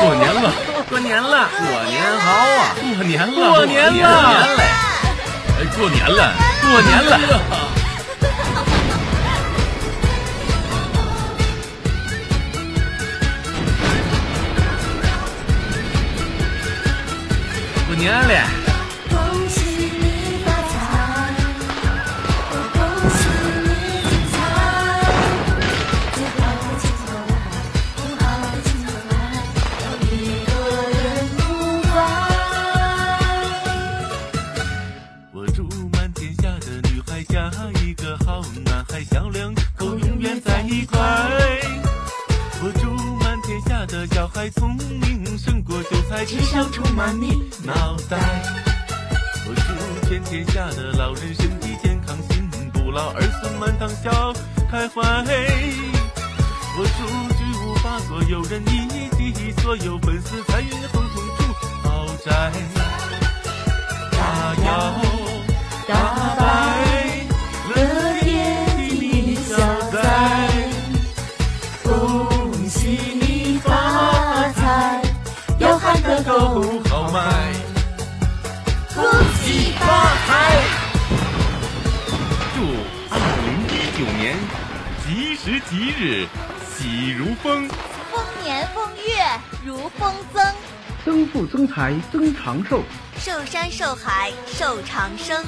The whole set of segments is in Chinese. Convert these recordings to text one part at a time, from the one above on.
过年了，过年了，过年好啊！过年了，过年了，哎，过年了，过年了。过年了。胜过韭菜，智商充满你脑袋。我祝全天下的老人身体健康，心不老，儿孙满堂笑开怀。我祝巨无霸所有人以及所有粉丝财运亨通住豪宅。大摇大摆，乐天地消灾。吉时吉日喜如风，丰年丰月如风增，增富增财增长寿，寿山寿海寿长生，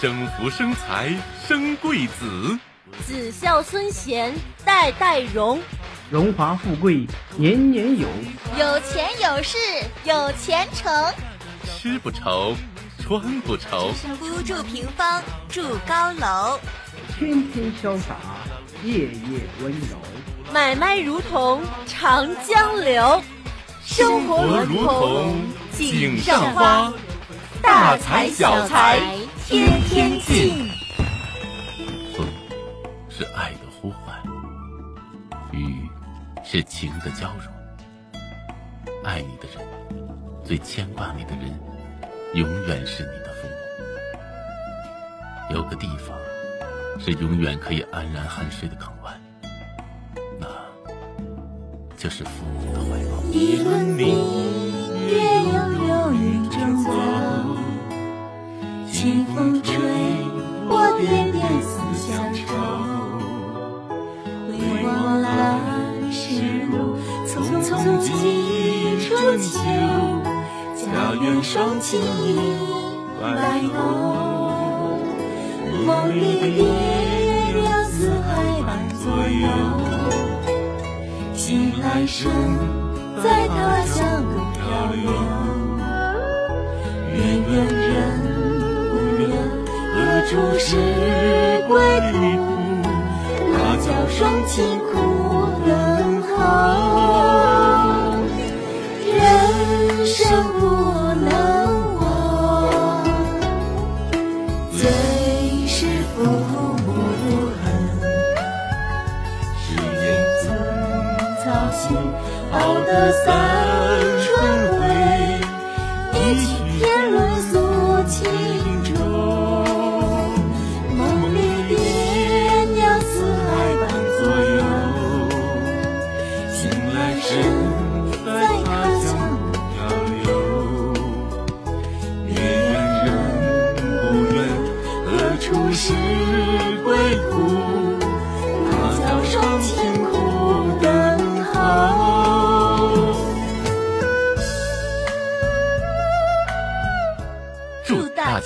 生福生财生贵子，子孝孙贤代代荣，荣华富贵年年有，有钱有势有前程，吃不愁，穿不愁，不住平房住高楼，天天潇洒夜夜温柔。买卖如同长江流，生活活如同井上花，大财小财天天进。风是爱的呼唤，雨是情的交融。爱你的人，最牵挂你的人，永远是你的父母。有个地方，是永远可以安然酣睡的港湾，那就是父母的怀抱。一轮明月悠悠云中走，清风吹，过点点思乡愁。回望来时路，匆匆几春秋。家园双栖白头，梦里爹娘四海伴左右。醒来身在他乡漂流，远远人不远，何处是归途？他叫双亲苦等候，人生不能熬得三春晖，一曲天伦诉情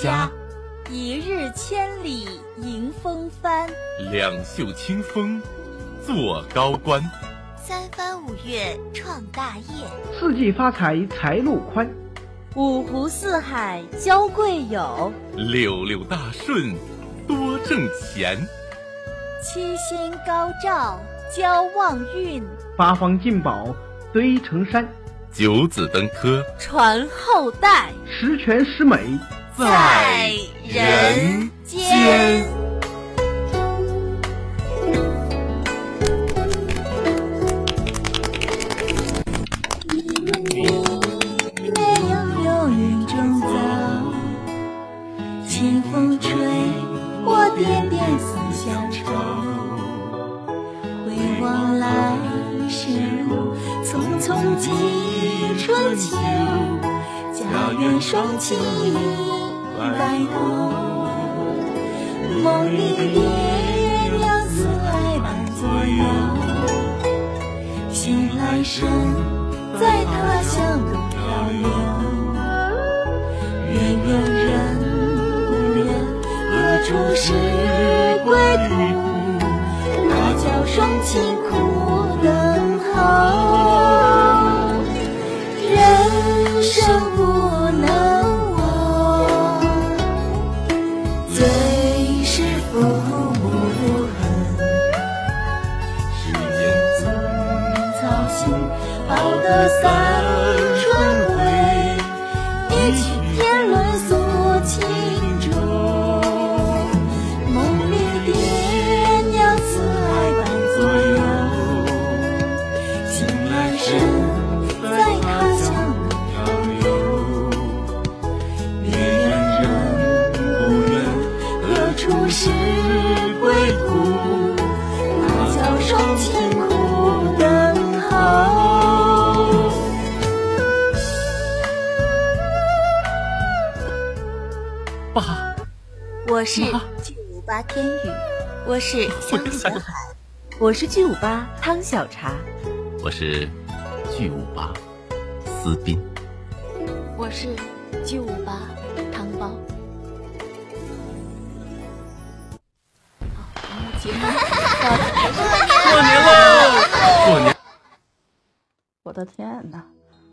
家。一日千里迎风帆，两袖清风做高官，三番五月创大业，四季发财财路宽，五湖四海交贵友，六六大顺多挣钱，七星高照交旺运，八方进宝堆成山，九子登科。传后代。十全十美在人间。月悠悠云中走，清风吹，我点点思乡愁。回望来时路，匆匆几春秋，家园双栖白头。梦里爹娘慈爱伴左右，醒来身在他乡路漂流。月圆人不圆，何处是归途？好得三春晖，一曲天伦诉情衷。梦里爹娘慈爱伴左右，醒来身在他乡漂流。远远人不远，何处是归途？那叫双亲苦爸，我是巨无霸天宇，我是 香小海，我是巨无霸汤小茶，我是巨无霸斯宾。我是巨无霸汤包。好，节目到此结束。过年喽！过年。我的天呐！